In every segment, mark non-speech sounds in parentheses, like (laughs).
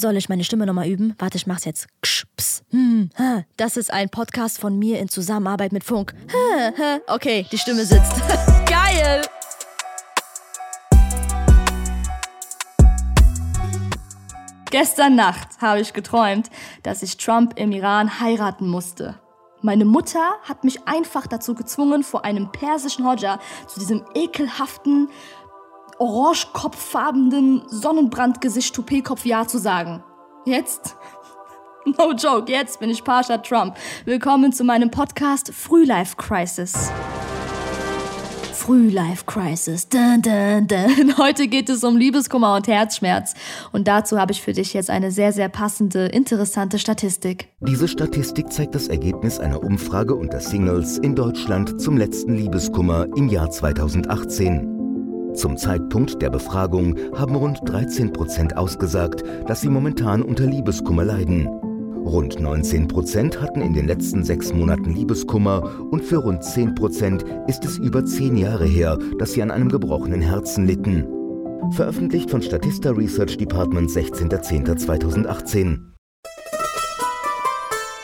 Soll ich meine Stimme nochmal üben? Warte, ich mach's jetzt. Hm. Das ist ein Podcast von mir in Zusammenarbeit mit Funk. Okay, die Stimme sitzt. (laughs) Geil! Gestern Nacht habe ich geträumt, dass ich Trump im Iran heiraten musste. Meine Mutter hat mich einfach dazu gezwungen, vor einem persischen Hodja zu diesem ekelhaften, orangekopffarbenen Sonnenbrandgesicht Toupet-Kopf Ja zu sagen. Jetzt? (laughs) No joke, jetzt bin ich Pasha Trump. Willkommen zu meinem Podcast Frühlife Crisis. Frühlife Crisis. Dun, dun, dun. (laughs) Heute geht es um Liebeskummer und Herzschmerz. Und dazu habe ich für dich jetzt eine sehr, sehr passende, interessante Statistik. Diese Statistik zeigt das Ergebnis einer Umfrage unter Singles in Deutschland zum letzten Liebeskummer im Jahr 2018. Zum Zeitpunkt der Befragung haben rund 13 Prozent ausgesagt, dass sie momentan unter Liebeskummer leiden. Rund 19 Prozent hatten in den letzten sechs Monaten Liebeskummer und für rund 10 Prozent ist es über zehn Jahre her, dass sie an einem gebrochenen Herzen litten. Veröffentlicht von Statista Research Department 16.10.2018.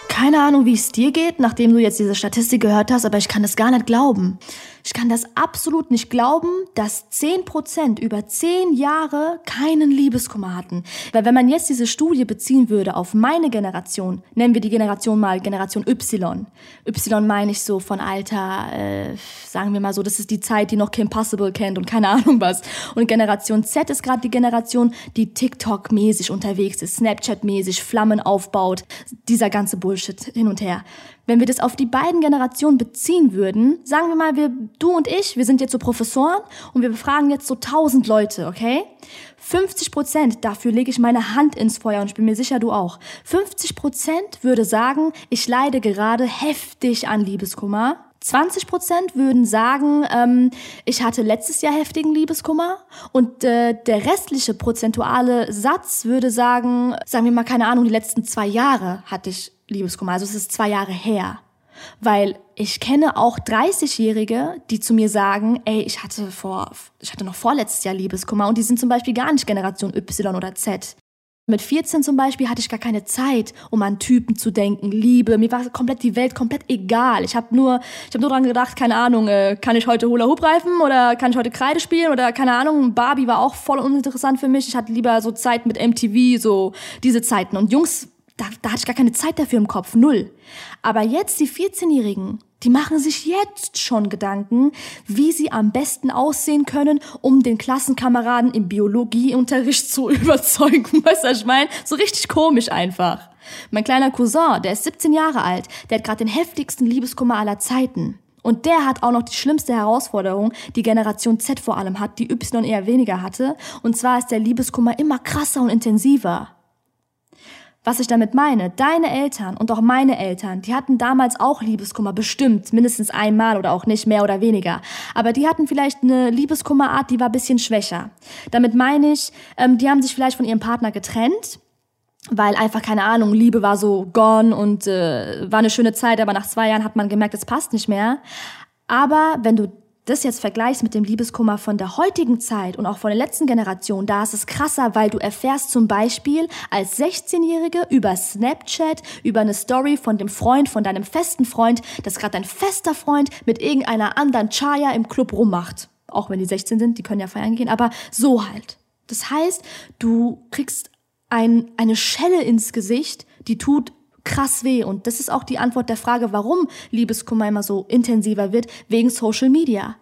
Keine Ahnung, wie es dir geht, nachdem du jetzt diese Statistik gehört hast, aber ich kann das gar nicht glauben. Ich kann das absolut nicht glauben, dass 10% über 10 Jahre keinen Liebeskummer hatten. Weil wenn man jetzt diese Studie beziehen würde auf meine Generation, nennen wir die Generation mal Generation Y. Y meine ich so von Alter, äh, sagen wir mal so, das ist die Zeit, die noch Kim Possible kennt und keine Ahnung was. Und Generation Z ist gerade die Generation, die TikTok-mäßig unterwegs ist, Snapchat-mäßig, Flammen aufbaut, dieser ganze Bullshit hin und her. Wenn wir das auf die beiden Generationen beziehen würden, sagen wir mal, wir, du und ich, wir sind jetzt so Professoren und wir befragen jetzt so 1000 Leute, okay? 50 Prozent, dafür lege ich meine Hand ins Feuer und ich bin mir sicher, du auch. 50 Prozent würde sagen, ich leide gerade heftig an Liebeskummer. 20 Prozent würden sagen, ähm, ich hatte letztes Jahr heftigen Liebeskummer und äh, der restliche prozentuale Satz würde sagen, sagen wir mal keine Ahnung, die letzten zwei Jahre hatte ich Liebeskummer. Also es ist zwei Jahre her. Weil ich kenne auch 30-Jährige, die zu mir sagen, ey, ich hatte vor, ich hatte noch vorletztes Jahr Liebeskummer und die sind zum Beispiel gar nicht Generation Y oder Z. Mit 14 zum Beispiel hatte ich gar keine Zeit, um an Typen zu denken, Liebe. Mir war komplett die Welt komplett egal. Ich habe nur, ich nur dran gedacht, keine Ahnung, äh, kann ich heute Hula Hoop reifen oder kann ich heute Kreide spielen oder keine Ahnung. Barbie war auch voll uninteressant für mich. Ich hatte lieber so Zeit mit MTV, so diese Zeiten. Und Jungs da, da hatte ich gar keine Zeit dafür im Kopf, null. Aber jetzt die 14-Jährigen, die machen sich jetzt schon Gedanken, wie sie am besten aussehen können, um den Klassenkameraden im Biologieunterricht (laughs) zu überzeugen. (laughs) Weißt du, was ich meine? So richtig komisch einfach. Mein kleiner Cousin, der ist 17 Jahre alt, der hat gerade den heftigsten Liebeskummer aller Zeiten. Und der hat auch noch die schlimmste Herausforderung, die Generation Z vor allem hat, die Y eher weniger hatte. Und zwar ist der Liebeskummer immer krasser und intensiver. Was ich damit meine, deine Eltern und auch meine Eltern, die hatten damals auch Liebeskummer, bestimmt, mindestens einmal oder auch nicht, mehr oder weniger. Aber die hatten vielleicht eine Liebeskummerart, die war ein bisschen schwächer. Damit meine ich, ähm, die haben sich vielleicht von ihrem Partner getrennt, weil einfach keine Ahnung, Liebe war so gone und äh, war eine schöne Zeit, aber nach zwei Jahren hat man gemerkt, es passt nicht mehr. Aber wenn du das jetzt vergleichst mit dem Liebeskummer von der heutigen Zeit und auch von der letzten Generation, da ist es krasser, weil du erfährst zum Beispiel als 16-Jährige über Snapchat, über eine Story von dem Freund, von deinem festen Freund, dass gerade dein fester Freund mit irgendeiner anderen Chaya im Club rummacht. Auch wenn die 16 sind, die können ja feiern gehen, aber so halt. Das heißt, du kriegst ein, eine Schelle ins Gesicht, die tut krass weh. Und das ist auch die Antwort der Frage, warum Liebeskummer immer so intensiver wird, wegen Social Media.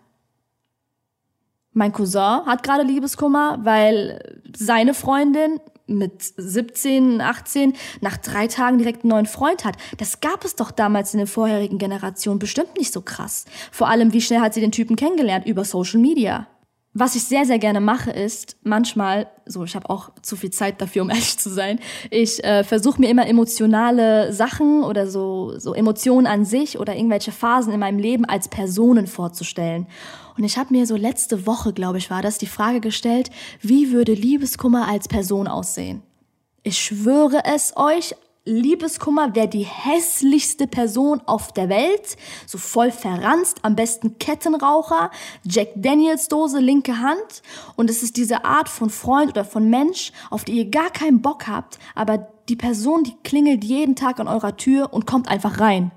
Mein Cousin hat gerade Liebeskummer, weil seine Freundin mit 17, 18 nach drei Tagen direkt einen neuen Freund hat. Das gab es doch damals in den vorherigen Generationen bestimmt nicht so krass. Vor allem, wie schnell hat sie den Typen kennengelernt? Über Social Media. Was ich sehr, sehr gerne mache, ist manchmal, so ich habe auch zu viel Zeit dafür, um (laughs) ehrlich zu sein, ich äh, versuche mir immer emotionale Sachen oder so, so Emotionen an sich oder irgendwelche Phasen in meinem Leben als Personen vorzustellen. Und ich habe mir so letzte Woche, glaube ich, war das, die Frage gestellt, wie würde Liebeskummer als Person aussehen? Ich schwöre es euch, Liebeskummer wäre die hässlichste Person auf der Welt, so voll verranzt, am besten Kettenraucher, Jack Daniels Dose, linke Hand. Und es ist diese Art von Freund oder von Mensch, auf die ihr gar keinen Bock habt, aber die Person, die klingelt jeden Tag an eurer Tür und kommt einfach rein.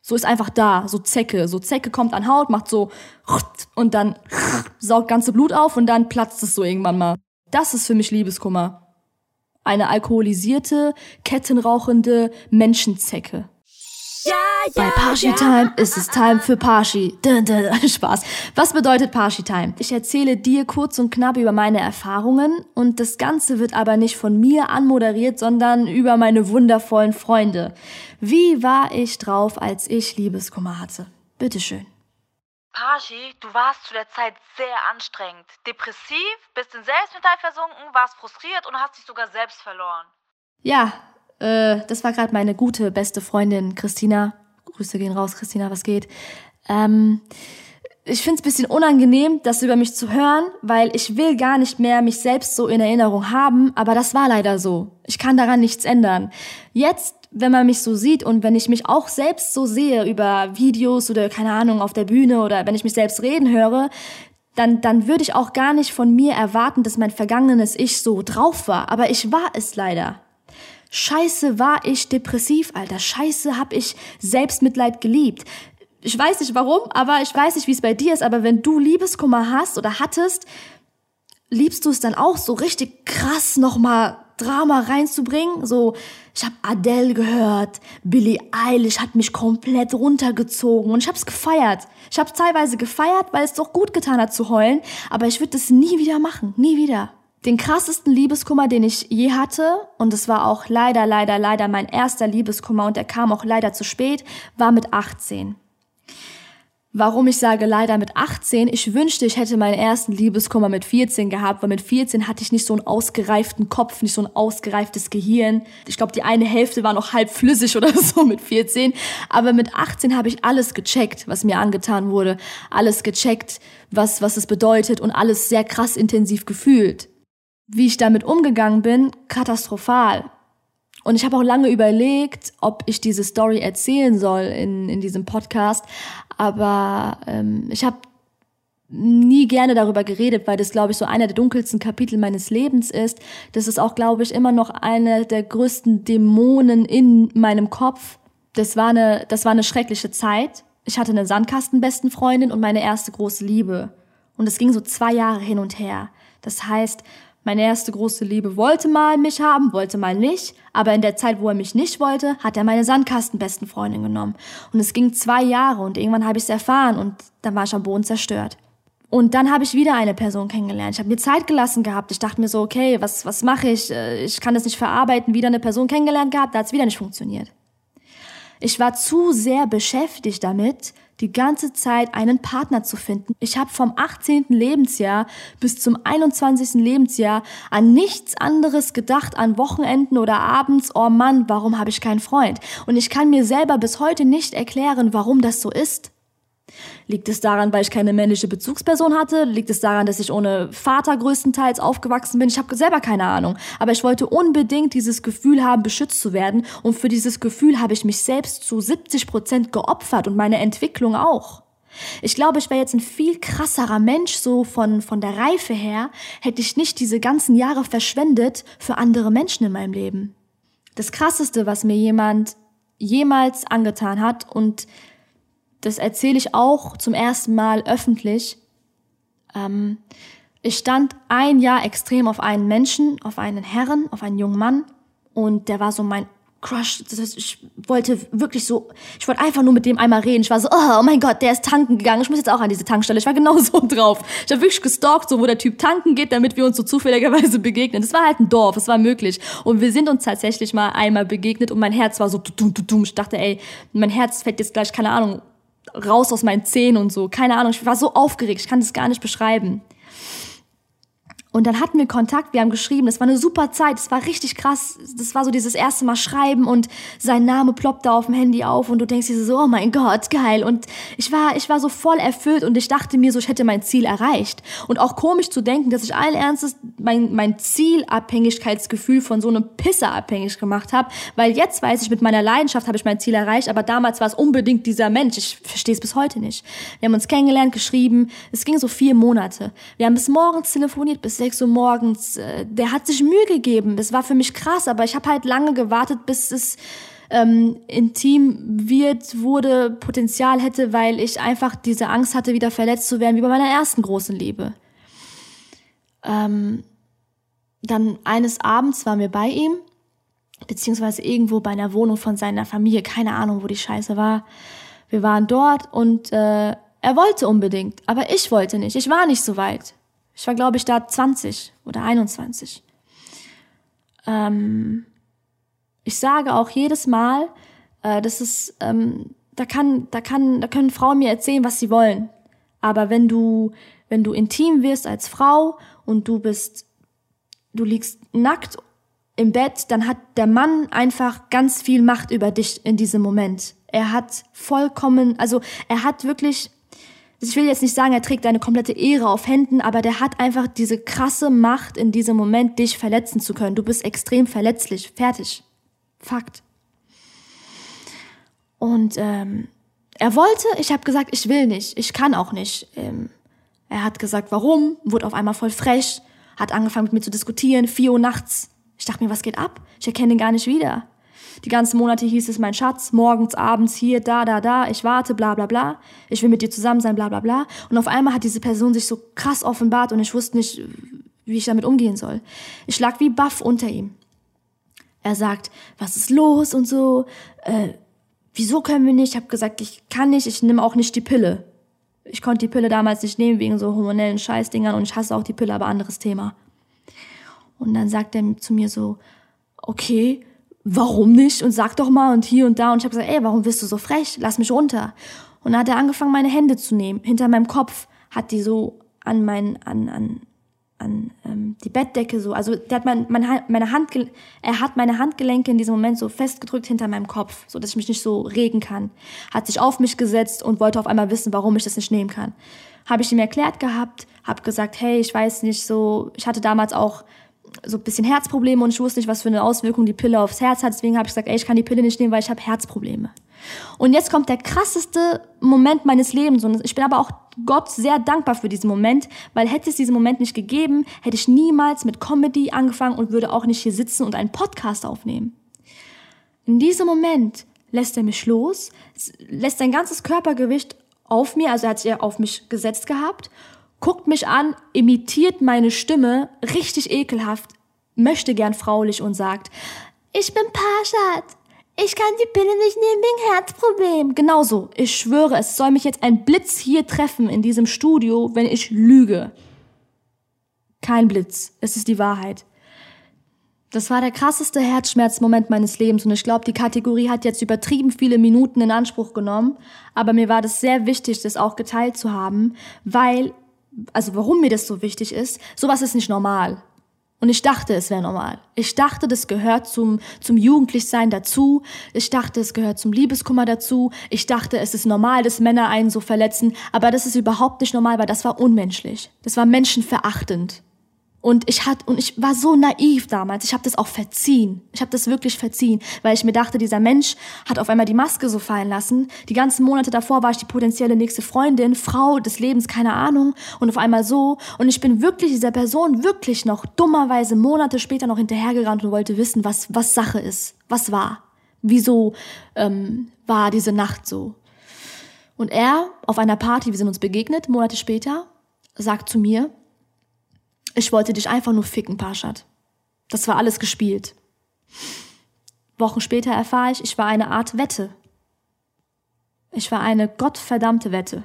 So ist einfach da, so Zecke. So Zecke kommt an Haut, macht so und dann saugt ganze Blut auf und dann platzt es so irgendwann mal. Das ist für mich Liebeskummer. Eine alkoholisierte, kettenrauchende Menschenzecke. Ja, ja, Bei Parshi ja. Time ist es Time für Parshi. Spaß. Was bedeutet Parshi Time? Ich erzähle dir kurz und knapp über meine Erfahrungen und das Ganze wird aber nicht von mir anmoderiert, sondern über meine wundervollen Freunde. Wie war ich drauf, als ich Liebeskummer hatte? Bitteschön. Parshi, du warst zu der Zeit sehr anstrengend. Depressiv, bist in Selbstmitleid versunken, warst frustriert und hast dich sogar selbst verloren. Ja, äh, das war gerade meine gute, beste Freundin Christina. Grüße gehen raus, Christina, was geht? Ähm, ich finde es bisschen unangenehm, das über mich zu hören, weil ich will gar nicht mehr mich selbst so in Erinnerung haben, aber das war leider so. Ich kann daran nichts ändern. Jetzt, wenn man mich so sieht und wenn ich mich auch selbst so sehe über Videos oder keine Ahnung auf der Bühne oder wenn ich mich selbst reden höre, dann, dann würde ich auch gar nicht von mir erwarten, dass mein vergangenes Ich so drauf war. Aber ich war es leider. Scheiße war ich depressiv, Alter. Scheiße hab ich Selbstmitleid geliebt. Ich weiß nicht warum, aber ich weiß nicht, wie es bei dir ist, aber wenn du Liebeskummer hast oder hattest, liebst du es dann auch so richtig krass nochmal Drama reinzubringen? So, ich habe Adele gehört, Billie Eilish hat mich komplett runtergezogen und ich habe es gefeiert. Ich habe teilweise gefeiert, weil es doch gut getan hat zu heulen, aber ich würde es nie wieder machen, nie wieder. Den krassesten Liebeskummer, den ich je hatte, und es war auch leider, leider, leider mein erster Liebeskummer und der kam auch leider zu spät, war mit 18. Warum ich sage leider mit 18, ich wünschte, ich hätte meinen ersten Liebeskummer mit 14 gehabt, weil mit 14 hatte ich nicht so einen ausgereiften Kopf, nicht so ein ausgereiftes Gehirn. Ich glaube, die eine Hälfte war noch halb flüssig oder (laughs) so mit 14. Aber mit 18 habe ich alles gecheckt, was mir angetan wurde. Alles gecheckt, was, was es bedeutet und alles sehr krass intensiv gefühlt. Wie ich damit umgegangen bin, katastrophal. Und ich habe auch lange überlegt, ob ich diese Story erzählen soll in, in diesem Podcast. Aber ähm, ich habe nie gerne darüber geredet, weil das, glaube ich, so einer der dunkelsten Kapitel meines Lebens ist. Das ist auch, glaube ich, immer noch einer der größten Dämonen in meinem Kopf. Das war eine, das war eine schreckliche Zeit. Ich hatte eine Sandkastenbesten Freundin und meine erste große Liebe. Und es ging so zwei Jahre hin und her. Das heißt, meine erste große Liebe wollte mal mich haben, wollte mal nicht, aber in der Zeit, wo er mich nicht wollte, hat er meine Sandkastenbesten Freundin genommen. Und es ging zwei Jahre und irgendwann habe ich es erfahren und dann war ich am Boden zerstört. Und dann habe ich wieder eine Person kennengelernt. Ich habe mir Zeit gelassen gehabt. Ich dachte mir so, okay, was, was mache ich? Äh, ich kann das nicht verarbeiten. Wieder eine Person kennengelernt gehabt, da hat es wieder nicht funktioniert. Ich war zu sehr beschäftigt damit, die ganze Zeit einen Partner zu finden. Ich habe vom 18. Lebensjahr bis zum 21. Lebensjahr an nichts anderes gedacht, an Wochenenden oder abends, oh Mann, warum habe ich keinen Freund? Und ich kann mir selber bis heute nicht erklären, warum das so ist. Liegt es daran, weil ich keine männliche Bezugsperson hatte? Liegt es daran, dass ich ohne Vater größtenteils aufgewachsen bin? Ich habe selber keine Ahnung. Aber ich wollte unbedingt dieses Gefühl haben, beschützt zu werden. Und für dieses Gefühl habe ich mich selbst zu 70 Prozent geopfert und meine Entwicklung auch. Ich glaube, ich wäre jetzt ein viel krasserer Mensch, so von, von der Reife her, hätte ich nicht diese ganzen Jahre verschwendet für andere Menschen in meinem Leben. Das Krasseste, was mir jemand jemals angetan hat und das erzähle ich auch zum ersten Mal öffentlich. Ähm, ich stand ein Jahr extrem auf einen Menschen, auf einen Herren, auf einen jungen Mann und der war so mein Crush. Ich wollte wirklich so, ich wollte einfach nur mit dem einmal reden. Ich war so, oh, mein Gott, der ist tanken gegangen. Ich muss jetzt auch an diese Tankstelle. Ich war genau so (laughs) drauf. Ich habe wirklich gestalkt, so wo der Typ tanken geht, damit wir uns so zufälligerweise begegnen. Das war halt ein Dorf, es war möglich. Und wir sind uns tatsächlich mal einmal begegnet und mein Herz war so, ich dachte, ey, mein Herz fällt jetzt gleich, keine Ahnung, raus aus meinen Zähnen und so. Keine Ahnung, ich war so aufgeregt, ich kann das gar nicht beschreiben. Und dann hatten wir Kontakt, wir haben geschrieben, das war eine super Zeit, das war richtig krass. Das war so dieses erste Mal schreiben und sein Name ploppte auf dem Handy auf und du denkst dir so, oh mein Gott, geil. Und ich war, ich war so voll erfüllt und ich dachte mir so, ich hätte mein Ziel erreicht. Und auch komisch zu denken, dass ich allen Ernstes mein, mein Zielabhängigkeitsgefühl von so einem Pisser abhängig gemacht habe, weil jetzt weiß ich, mit meiner Leidenschaft habe ich mein Ziel erreicht, aber damals war es unbedingt dieser Mensch. Ich verstehe es bis heute nicht. Wir haben uns kennengelernt, geschrieben, es ging so vier Monate. Wir haben bis morgens telefoniert, bis 6 Uhr morgens. Äh, der hat sich Mühe gegeben. Das war für mich krass, aber ich habe halt lange gewartet, bis es ähm, intim wird, wurde, Potenzial hätte, weil ich einfach diese Angst hatte, wieder verletzt zu werden, wie bei meiner ersten großen Liebe. Ähm, dann eines Abends waren wir bei ihm, beziehungsweise irgendwo bei einer Wohnung von seiner Familie, keine Ahnung, wo die Scheiße war. Wir waren dort und äh, er wollte unbedingt, aber ich wollte nicht. Ich war nicht so weit. Ich war, glaube ich, da 20 oder 21. Ähm, ich sage auch jedes Mal, äh, das ist, ähm, da kann, da kann, da können Frauen mir erzählen, was sie wollen. Aber wenn du, wenn du intim wirst als Frau und du bist, du liegst nackt im Bett, dann hat der Mann einfach ganz viel Macht über dich in diesem Moment. Er hat vollkommen, also er hat wirklich ich will jetzt nicht sagen, er trägt deine komplette Ehre auf Händen, aber der hat einfach diese krasse Macht in diesem Moment, dich verletzen zu können. Du bist extrem verletzlich. Fertig. Fakt. Und ähm, er wollte, ich habe gesagt, ich will nicht, ich kann auch nicht. Ähm, er hat gesagt, warum, wurde auf einmal voll frech, hat angefangen mit mir zu diskutieren, vier Uhr nachts. Ich dachte mir, was geht ab? Ich erkenne ihn gar nicht wieder. Die ganzen Monate hieß es, mein Schatz, morgens, abends, hier, da, da, da, ich warte, bla, bla, bla. Ich will mit dir zusammen sein, bla, bla, bla. Und auf einmal hat diese Person sich so krass offenbart und ich wusste nicht, wie ich damit umgehen soll. Ich lag wie baff unter ihm. Er sagt, was ist los und so, äh, wieso können wir nicht? Ich habe gesagt, ich kann nicht, ich nehme auch nicht die Pille. Ich konnte die Pille damals nicht nehmen wegen so hormonellen Scheißdingern und ich hasse auch die Pille, aber anderes Thema. Und dann sagt er zu mir so, okay, warum nicht? Und sag doch mal und hier und da. Und ich habe gesagt, ey, warum bist du so frech? Lass mich runter. Und dann hat er angefangen, meine Hände zu nehmen. Hinter meinem Kopf hat die so an mein, an, an, an ähm, die Bettdecke so. Also der hat mein, mein, meine Hand, er hat meine Handgelenke in diesem Moment so festgedrückt hinter meinem Kopf, so dass ich mich nicht so regen kann. Hat sich auf mich gesetzt und wollte auf einmal wissen, warum ich das nicht nehmen kann. Habe ich ihm erklärt gehabt, habe gesagt, hey, ich weiß nicht so, ich hatte damals auch so ein bisschen Herzprobleme und ich wusste nicht, was für eine Auswirkung die Pille aufs Herz hat. Deswegen habe ich gesagt, ey, ich kann die Pille nicht nehmen, weil ich habe Herzprobleme. Und jetzt kommt der krasseste Moment meines Lebens und ich bin aber auch Gott sehr dankbar für diesen Moment, weil hätte es diesen Moment nicht gegeben, hätte ich niemals mit Comedy angefangen und würde auch nicht hier sitzen und einen Podcast aufnehmen. In diesem Moment lässt er mich los, lässt sein ganzes Körpergewicht auf mir, also er hat sich auf mich gesetzt gehabt guckt mich an, imitiert meine Stimme, richtig ekelhaft, möchte gern fraulich und sagt, ich bin Parshad. Ich kann die Pille nicht nehmen wegen Herzproblem. Genauso. Ich schwöre, es soll mich jetzt ein Blitz hier treffen in diesem Studio, wenn ich lüge. Kein Blitz. Es ist die Wahrheit. Das war der krasseste Herzschmerzmoment meines Lebens und ich glaube, die Kategorie hat jetzt übertrieben viele Minuten in Anspruch genommen, aber mir war das sehr wichtig, das auch geteilt zu haben, weil also warum mir das so wichtig ist, sowas ist nicht normal. Und ich dachte, es wäre normal. Ich dachte, das gehört zum, zum Jugendlichsein dazu. Ich dachte, es gehört zum Liebeskummer dazu. Ich dachte, es ist normal, dass Männer einen so verletzen. Aber das ist überhaupt nicht normal, weil das war unmenschlich. Das war menschenverachtend. Und ich hat und ich war so naiv damals. Ich habe das auch verziehen. Ich habe das wirklich verziehen, weil ich mir dachte, dieser Mensch hat auf einmal die Maske so fallen lassen. Die ganzen Monate davor war ich die potenzielle nächste Freundin, Frau des Lebens, keine Ahnung. Und auf einmal so. Und ich bin wirklich dieser Person wirklich noch dummerweise Monate später noch hinterhergerannt und wollte wissen, was was Sache ist, was war, wieso ähm, war diese Nacht so. Und er auf einer Party, wir sind uns begegnet, Monate später, sagt zu mir, ich wollte dich einfach nur ficken, Parshad. Das war alles gespielt. Wochen später erfahre ich, ich war eine Art Wette. Ich war eine gottverdammte Wette.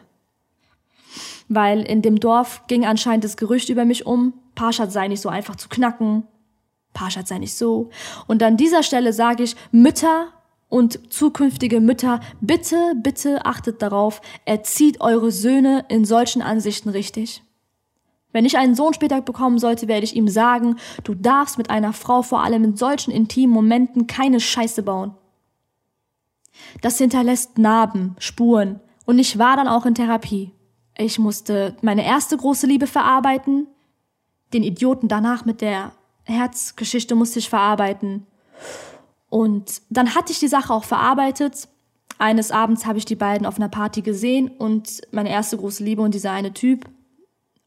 Weil in dem Dorf ging anscheinend das Gerücht über mich um, Parshad sei nicht so einfach zu knacken, Parshad sei nicht so. Und an dieser Stelle sage ich, Mütter und zukünftige Mütter, bitte, bitte achtet darauf, erzieht eure Söhne in solchen Ansichten richtig. Wenn ich einen Sohn später bekommen sollte, werde ich ihm sagen, du darfst mit einer Frau vor allem in solchen intimen Momenten keine Scheiße bauen. Das hinterlässt Narben, Spuren und ich war dann auch in Therapie. Ich musste meine erste große Liebe verarbeiten, den Idioten danach mit der Herzgeschichte musste ich verarbeiten. Und dann hatte ich die Sache auch verarbeitet. Eines Abends habe ich die beiden auf einer Party gesehen und meine erste große Liebe und dieser eine Typ.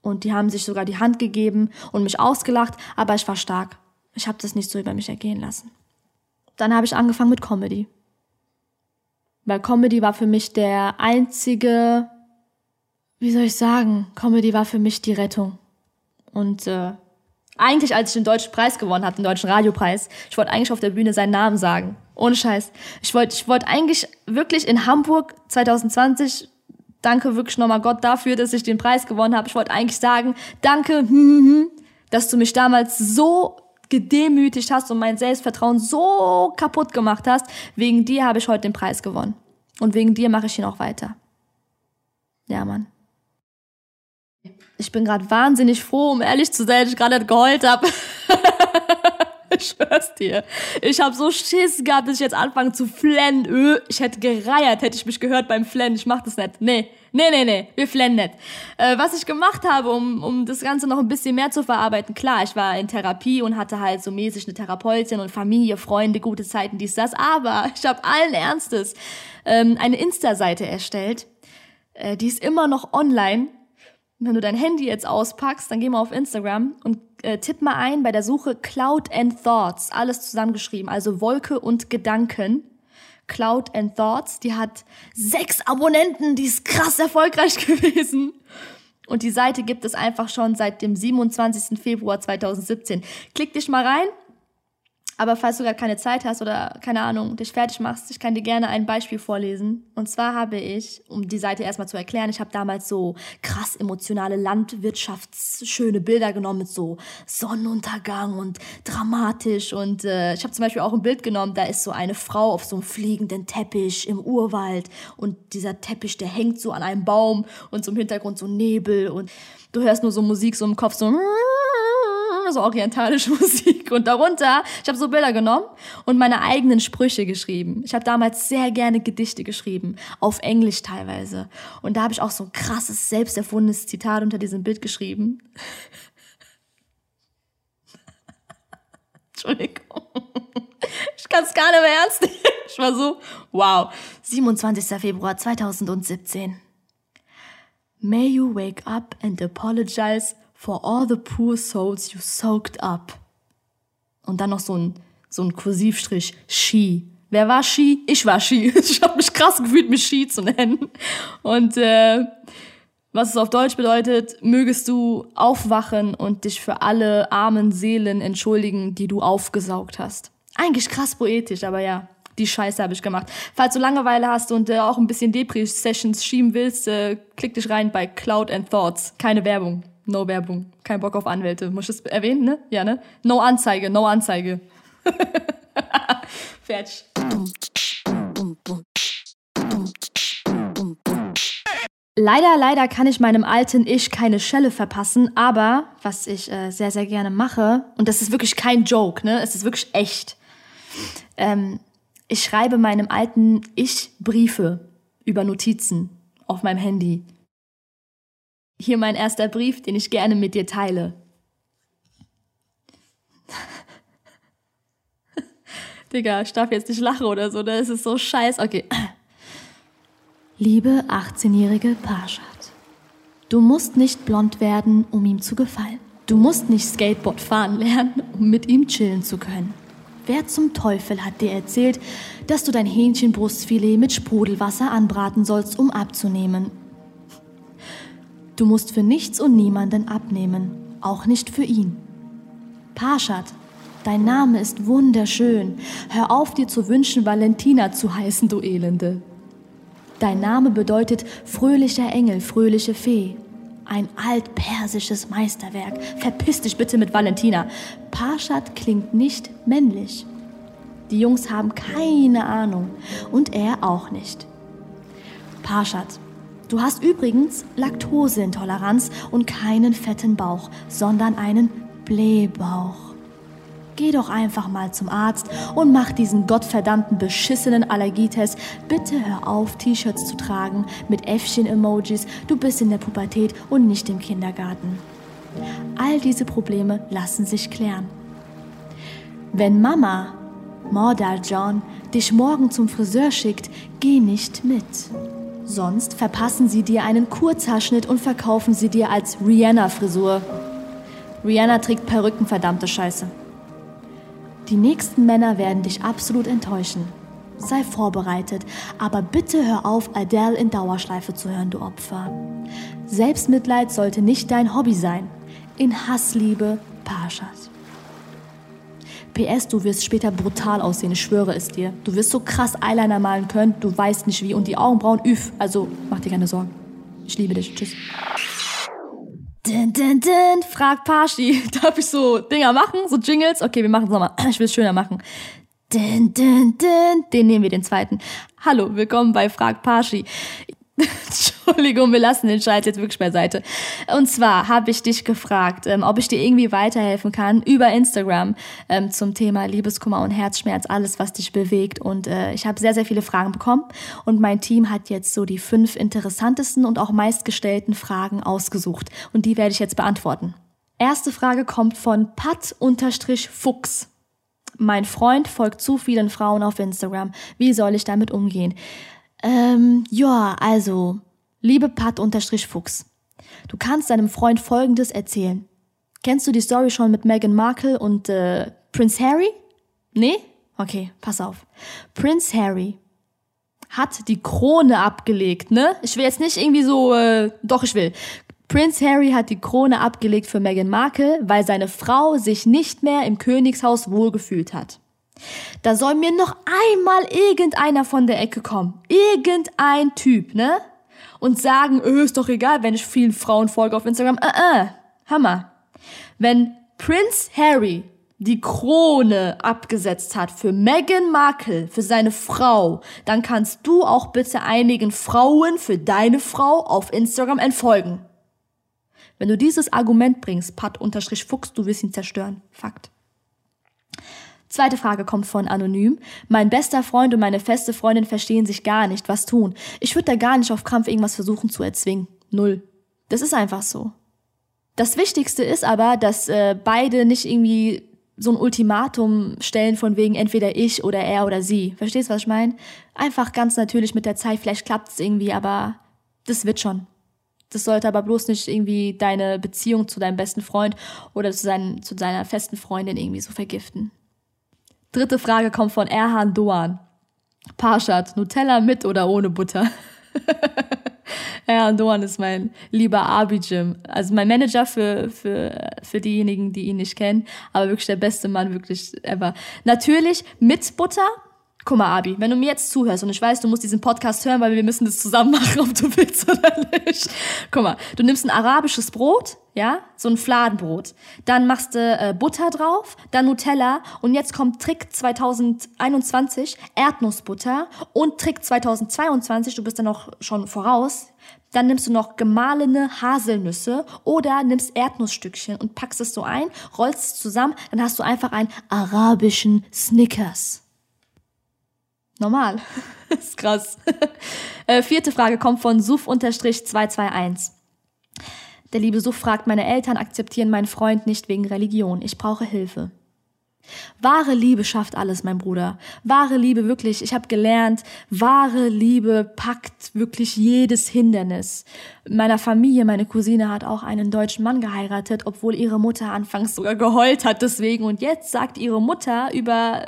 Und die haben sich sogar die Hand gegeben und mich ausgelacht, aber ich war stark. Ich habe das nicht so über mich ergehen lassen. Dann habe ich angefangen mit Comedy. Weil Comedy war für mich der einzige, wie soll ich sagen, Comedy war für mich die Rettung. Und äh, eigentlich, als ich den deutschen Preis gewonnen habe, den deutschen Radiopreis, ich wollte eigentlich auf der Bühne seinen Namen sagen. Ohne Scheiß. Ich wollte ich wollte eigentlich wirklich in Hamburg 2020, danke wirklich nochmal Gott dafür, dass ich den Preis gewonnen habe. Ich wollte eigentlich sagen, danke, hm, hm, hm, dass du mich damals so gedemütigt hast und mein Selbstvertrauen so kaputt gemacht hast. Wegen dir habe ich heute den Preis gewonnen. Und wegen dir mache ich ihn auch weiter. Ja, Mann. Ich bin gerade wahnsinnig froh, um ehrlich zu sein, dass ich gerade geheult habe. (laughs) ich schwör's dir. Ich habe so Schiss gehabt, dass ich jetzt anfange zu flennen. Ich hätte gereiert, hätte ich mich gehört beim Flennen. Ich mach das nicht. Nee, nee, nee, nee, wir flennen nicht. Äh, was ich gemacht habe, um, um das Ganze noch ein bisschen mehr zu verarbeiten, klar, ich war in Therapie und hatte halt so mäßig eine Therapeutin und Familie, Freunde, gute Zeiten, dies, das. Aber (laughs) ich habe allen Ernstes ähm, eine Insta-Seite erstellt. Äh, die ist immer noch online wenn du dein Handy jetzt auspackst, dann geh mal auf Instagram und äh, tipp mal ein bei der Suche Cloud and Thoughts, alles zusammengeschrieben, also Wolke und Gedanken. Cloud and Thoughts, die hat sechs Abonnenten, die ist krass erfolgreich (laughs) gewesen. Und die Seite gibt es einfach schon seit dem 27. Februar 2017. Klick dich mal rein aber falls du gerade keine Zeit hast oder keine Ahnung, dich fertig machst, ich kann dir gerne ein Beispiel vorlesen. Und zwar habe ich, um die Seite erstmal zu erklären, ich habe damals so krass emotionale Landwirtschaftsschöne Bilder genommen mit so Sonnenuntergang und dramatisch. Und äh, ich habe zum Beispiel auch ein Bild genommen, da ist so eine Frau auf so einem fliegenden Teppich im Urwald und dieser Teppich, der hängt so an einem Baum und so im Hintergrund so Nebel und du hörst nur so Musik so im Kopf so so orientalische (laughs) Musik. Und darunter, ich habe so Bilder genommen und meine eigenen Sprüche geschrieben. Ich habe damals sehr gerne Gedichte geschrieben, auf Englisch teilweise. Und da habe ich auch so ein krasses, selbst erfundenes Zitat unter diesem Bild geschrieben. (laughs) Entschuldigung. Ich kann es gar nicht mehr ernst nehmen. Ich war so, wow. 27. Februar 2017. May you wake up and apologize for all the poor souls you soaked up. Und dann noch so ein, so ein Kursivstrich, She. Wer war She? Ich war She. (laughs) Ich habe mich krass gefühlt, mich She zu nennen. Und äh, was es auf Deutsch bedeutet, mögest du aufwachen und dich für alle armen Seelen entschuldigen, die du aufgesaugt hast. Eigentlich krass poetisch, aber ja, die Scheiße habe ich gemacht. Falls du Langeweile hast und äh, auch ein bisschen Depri-Sessions schieben willst, äh, klick dich rein bei Cloud and Thoughts. Keine Werbung. No Werbung. Kein Bock auf Anwälte. Muss ich das erwähnen, ne? Ja, ne? No Anzeige, no Anzeige. (laughs) Fertig. Leider, leider kann ich meinem alten Ich keine Schelle verpassen, aber was ich äh, sehr, sehr gerne mache, und das ist wirklich kein Joke, ne? Es ist wirklich echt. Ähm, ich schreibe meinem alten Ich Briefe über Notizen auf meinem Handy. Hier mein erster Brief, den ich gerne mit dir teile. (laughs) Digga, ich darf jetzt nicht lachen oder so, das ist so scheiß. Okay. Liebe 18-jährige Parshad, du musst nicht blond werden, um ihm zu gefallen. Du musst nicht Skateboard fahren lernen, um mit ihm chillen zu können. Wer zum Teufel hat dir erzählt, dass du dein Hähnchenbrustfilet mit Sprudelwasser anbraten sollst, um abzunehmen? Du musst für nichts und niemanden abnehmen, auch nicht für ihn. Parshad, dein Name ist wunderschön. Hör auf, dir zu wünschen, Valentina zu heißen, du Elende. Dein Name bedeutet fröhlicher Engel, fröhliche Fee. Ein altpersisches Meisterwerk. Verpiss dich bitte mit Valentina. Parshad klingt nicht männlich. Die Jungs haben keine Ahnung und er auch nicht. Parshad, Du hast übrigens Laktoseintoleranz und keinen fetten Bauch, sondern einen Blähbauch. Geh doch einfach mal zum Arzt und mach diesen gottverdammten beschissenen Allergietest. Bitte hör auf, T-Shirts zu tragen mit Äffchen-Emojis. Du bist in der Pubertät und nicht im Kindergarten. All diese Probleme lassen sich klären. Wenn Mama, Mordal John, dich morgen zum Friseur schickt, geh nicht mit. Sonst verpassen sie dir einen Kurzhaarschnitt und verkaufen sie dir als Rihanna-Frisur. Rihanna trägt Perücken, verdammte Scheiße. Die nächsten Männer werden dich absolut enttäuschen. Sei vorbereitet, aber bitte hör auf, Adele in Dauerschleife zu hören, du Opfer. Selbstmitleid sollte nicht dein Hobby sein. In Hassliebe, Parshas. PS, du wirst später brutal aussehen, ich schwöre es dir. Du wirst so krass Eyeliner malen können, du weißt nicht wie. Und die Augenbrauen, üff. Also mach dir keine Sorgen. Ich liebe dich. Tschüss. Din, din, din, fragt Pashi. (laughs) Darf ich so Dinger machen? So Jingles? Okay, wir machen es nochmal. Ich will es schöner machen. Din, din, din. Den nehmen wir den zweiten. Hallo, willkommen bei Frag Pashi. (laughs) Entschuldigung, wir lassen den Scheiß jetzt wirklich beiseite. Und zwar habe ich dich gefragt, ähm, ob ich dir irgendwie weiterhelfen kann über Instagram ähm, zum Thema Liebeskummer und Herzschmerz, alles, was dich bewegt. Und äh, ich habe sehr, sehr viele Fragen bekommen. Und mein Team hat jetzt so die fünf interessantesten und auch meistgestellten Fragen ausgesucht. Und die werde ich jetzt beantworten. Erste Frage kommt von Pat-Fuchs. Mein Freund folgt zu vielen Frauen auf Instagram. Wie soll ich damit umgehen? Ähm, ja, also, liebe Pat-Fuchs, du kannst deinem Freund Folgendes erzählen. Kennst du die Story schon mit Meghan Markle und äh, Prince Harry? Nee? Okay, pass auf. Prince Harry hat die Krone abgelegt, ne? Ich will jetzt nicht irgendwie so, äh, doch ich will. Prince Harry hat die Krone abgelegt für Meghan Markle, weil seine Frau sich nicht mehr im Königshaus wohlgefühlt hat. Da soll mir noch einmal irgendeiner von der Ecke kommen. Irgendein Typ, ne? Und sagen, öh, ist doch egal, wenn ich vielen Frauen folge auf Instagram. Äh, äh, Hammer. Wenn Prince Harry die Krone abgesetzt hat für Meghan Markle, für seine Frau, dann kannst du auch bitte einigen Frauen für deine Frau auf Instagram entfolgen. Wenn du dieses Argument bringst, Pat-Fuchs, du wirst ihn zerstören. Fakt. Zweite Frage kommt von Anonym. Mein bester Freund und meine feste Freundin verstehen sich gar nicht. Was tun? Ich würde da gar nicht auf Krampf irgendwas versuchen zu erzwingen. Null. Das ist einfach so. Das Wichtigste ist aber, dass äh, beide nicht irgendwie so ein Ultimatum stellen von wegen entweder ich oder er oder sie. Verstehst du, was ich meine? Einfach ganz natürlich mit der Zeit. Vielleicht klappt es irgendwie, aber das wird schon. Das sollte aber bloß nicht irgendwie deine Beziehung zu deinem besten Freund oder zu, seinen, zu deiner festen Freundin irgendwie so vergiften. Dritte Frage kommt von Erhan Doan. Parshad, Nutella mit oder ohne Butter? (laughs) Erhan Doan ist mein lieber Abijim. Also mein Manager für, für, für diejenigen, die ihn nicht kennen. Aber wirklich der beste Mann, wirklich ever. Natürlich mit Butter, Guck mal, Abi, wenn du mir jetzt zuhörst und ich weiß, du musst diesen Podcast hören, weil wir müssen das zusammen machen, (laughs) ob du willst oder nicht. Guck mal, du nimmst ein arabisches Brot, ja, so ein Fladenbrot. Dann machst du äh, Butter drauf, dann Nutella und jetzt kommt Trick 2021, Erdnussbutter und Trick 2022, du bist dann noch schon voraus. Dann nimmst du noch gemahlene Haselnüsse oder nimmst Erdnussstückchen und packst es so ein, rollst es zusammen, dann hast du einfach einen arabischen Snickers. Normal. (laughs) ist krass. (laughs) äh, vierte Frage kommt von Suf-221. Der liebe Suf fragt, meine Eltern akzeptieren meinen Freund nicht wegen Religion. Ich brauche Hilfe. Wahre Liebe schafft alles, mein Bruder. Wahre Liebe wirklich, ich habe gelernt, wahre Liebe packt wirklich jedes Hindernis. In meiner Familie, meine Cousine hat auch einen deutschen Mann geheiratet, obwohl ihre Mutter anfangs sogar geheult hat deswegen. Und jetzt sagt ihre Mutter über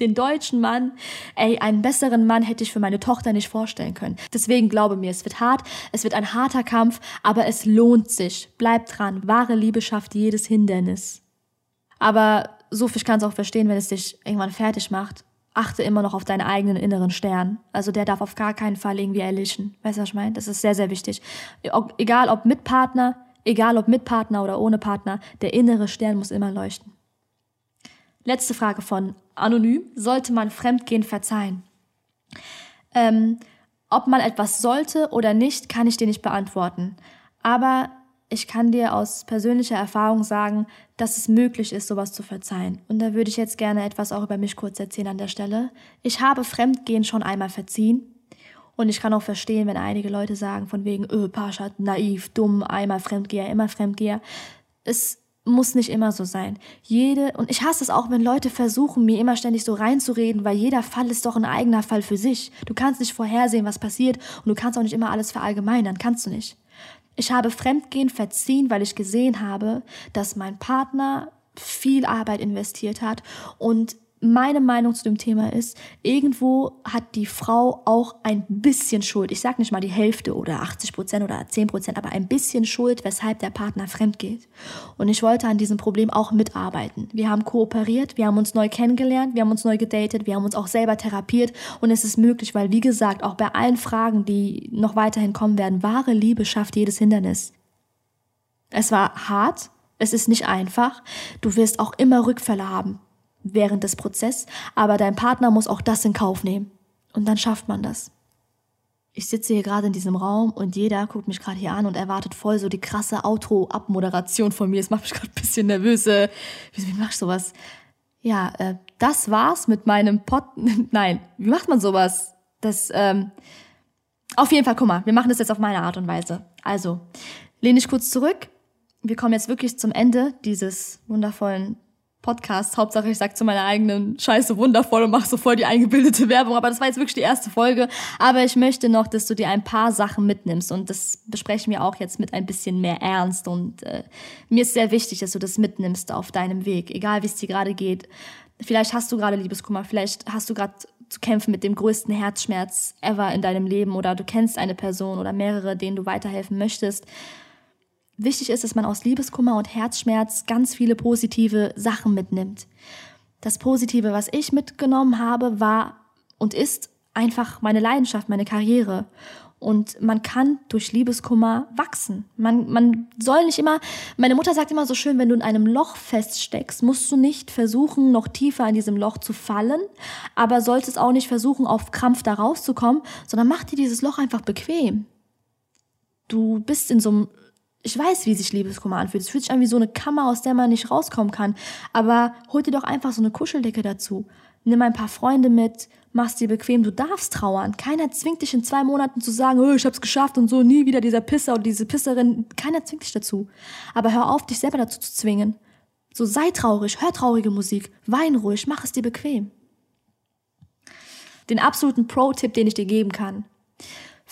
den deutschen Mann, ey, einen besseren Mann hätte ich für meine Tochter nicht vorstellen können. Deswegen glaube mir, es wird hart, es wird ein harter Kampf, aber es lohnt sich. Bleib dran, wahre Liebe schafft jedes Hindernis. Aber so viel kann es auch verstehen, wenn es dich irgendwann fertig macht. Achte immer noch auf deinen eigenen inneren Stern. Also der darf auf gar keinen Fall irgendwie erlischen. Weißt du, was ich meine? Das ist sehr, sehr wichtig. Egal ob mit Partner, egal ob mit Partner oder ohne Partner, der innere Stern muss immer leuchten. Letzte Frage von Anonym. Sollte man Fremdgehen verzeihen? Ähm, ob man etwas sollte oder nicht, kann ich dir nicht beantworten. Aber ich kann dir aus persönlicher Erfahrung sagen, dass es möglich ist, sowas zu verzeihen. Und da würde ich jetzt gerne etwas auch über mich kurz erzählen an der Stelle. Ich habe Fremdgehen schon einmal verziehen. Und ich kann auch verstehen, wenn einige Leute sagen, von wegen, öh, Paschat, naiv, dumm, einmal Fremdgeher, immer Fremdgeher. Es muss nicht immer so sein. Jede, und ich hasse es auch, wenn Leute versuchen, mir immer ständig so reinzureden, weil jeder Fall ist doch ein eigener Fall für sich. Du kannst nicht vorhersehen, was passiert, und du kannst auch nicht immer alles verallgemeinern, kannst du nicht. Ich habe Fremdgehen verziehen, weil ich gesehen habe, dass mein Partner viel Arbeit investiert hat und meine Meinung zu dem Thema ist, irgendwo hat die Frau auch ein bisschen Schuld. Ich sage nicht mal die Hälfte oder 80 Prozent oder 10 Prozent, aber ein bisschen Schuld, weshalb der Partner fremd geht. Und ich wollte an diesem Problem auch mitarbeiten. Wir haben kooperiert, wir haben uns neu kennengelernt, wir haben uns neu gedatet, wir haben uns auch selber therapiert und es ist möglich, weil wie gesagt, auch bei allen Fragen, die noch weiterhin kommen werden, wahre Liebe schafft jedes Hindernis. Es war hart, es ist nicht einfach. Du wirst auch immer Rückfälle haben während des Prozesses, aber dein Partner muss auch das in Kauf nehmen. Und dann schafft man das. Ich sitze hier gerade in diesem Raum und jeder guckt mich gerade hier an und erwartet voll so die krasse Auto-Abmoderation von mir. Es macht mich (laughs) gerade ein bisschen nervös. Wie, wie mach ich sowas? Ja, äh, das war's mit meinem Pod. (laughs) Nein, wie macht man sowas? Das, ähm, auf jeden Fall, guck mal, wir machen das jetzt auf meine Art und Weise. Also, lehne ich kurz zurück. Wir kommen jetzt wirklich zum Ende dieses wundervollen Podcast. Hauptsache, ich sag zu meiner eigenen Scheiße wundervoll und mach so voll die eingebildete Werbung. Aber das war jetzt wirklich die erste Folge. Aber ich möchte noch, dass du dir ein paar Sachen mitnimmst. Und das besprechen wir auch jetzt mit ein bisschen mehr Ernst. Und äh, mir ist sehr wichtig, dass du das mitnimmst auf deinem Weg. Egal, wie es dir gerade geht. Vielleicht hast du gerade Liebeskummer. Vielleicht hast du gerade zu kämpfen mit dem größten Herzschmerz ever in deinem Leben. Oder du kennst eine Person oder mehrere, denen du weiterhelfen möchtest wichtig ist, dass man aus Liebeskummer und Herzschmerz ganz viele positive Sachen mitnimmt. Das Positive, was ich mitgenommen habe, war und ist einfach meine Leidenschaft, meine Karriere. Und man kann durch Liebeskummer wachsen. Man, man soll nicht immer, meine Mutter sagt immer so schön, wenn du in einem Loch feststeckst, musst du nicht versuchen, noch tiefer in diesem Loch zu fallen, aber solltest auch nicht versuchen, auf Krampf da rauszukommen, sondern mach dir dieses Loch einfach bequem. Du bist in so einem ich weiß, wie sich Liebeskummer anfühlt. Es fühlt sich an wie so eine Kammer, aus der man nicht rauskommen kann. Aber hol dir doch einfach so eine Kuscheldecke dazu. Nimm ein paar Freunde mit, mach's dir bequem. Du darfst trauern. Keiner zwingt dich in zwei Monaten zu sagen, oh, ich hab's geschafft und so, nie wieder dieser Pisser oder diese Pisserin. Keiner zwingt dich dazu. Aber hör auf, dich selber dazu zu zwingen. So sei traurig, hör traurige Musik, wein ruhig, mach es dir bequem. Den absoluten Pro-Tipp, den ich dir geben kann.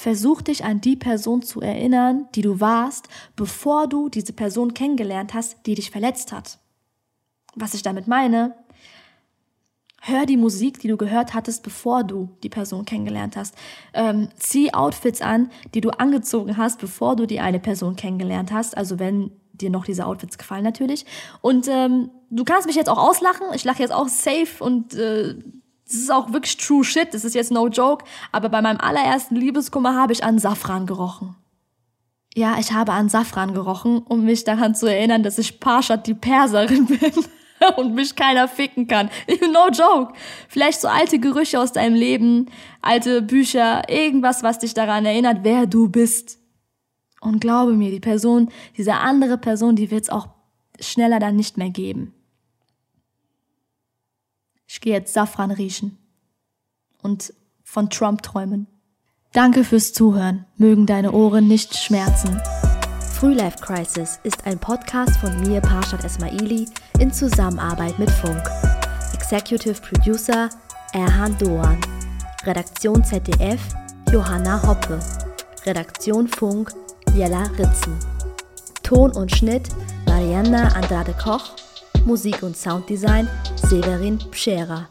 Versuch dich an die Person zu erinnern, die du warst, bevor du diese Person kennengelernt hast, die dich verletzt hat. Was ich damit meine, hör die Musik, die du gehört hattest, bevor du die Person kennengelernt hast. Ähm, zieh Outfits an, die du angezogen hast, bevor du die eine Person kennengelernt hast. Also wenn dir noch diese Outfits gefallen natürlich. Und ähm, du kannst mich jetzt auch auslachen. Ich lache jetzt auch safe und äh, das ist auch wirklich true shit, das ist jetzt no joke, aber bei meinem allerersten Liebeskummer habe ich an Safran gerochen. Ja, ich habe an Safran gerochen, um mich daran zu erinnern, dass ich Parshad die Perserin (laughs) bin und mich keiner ficken kann. (laughs) No joke. Vielleicht so alte Gerüche aus deinem Leben, alte Bücher, irgendwas, was dich daran erinnert, wer du bist. Und glaube mir, die Person, diese andere Person, die wird es auch schneller dann nicht mehr geben. Ich gehe jetzt Safran riechen und von Trump träumen. Danke fürs Zuhören. Mögen deine Ohren nicht schmerzen. Frühlife Crisis ist ein Podcast von mir, Parshad Esmaili, in Zusammenarbeit mit Funk. Executive Producer Erhan Doan. Redaktion ZDF Johanna Hoppe. Redaktion Funk Jella Ritzen. Ton und Schnitt Marianna Andrade Koch Musik und Sounddesign Severin Pschera.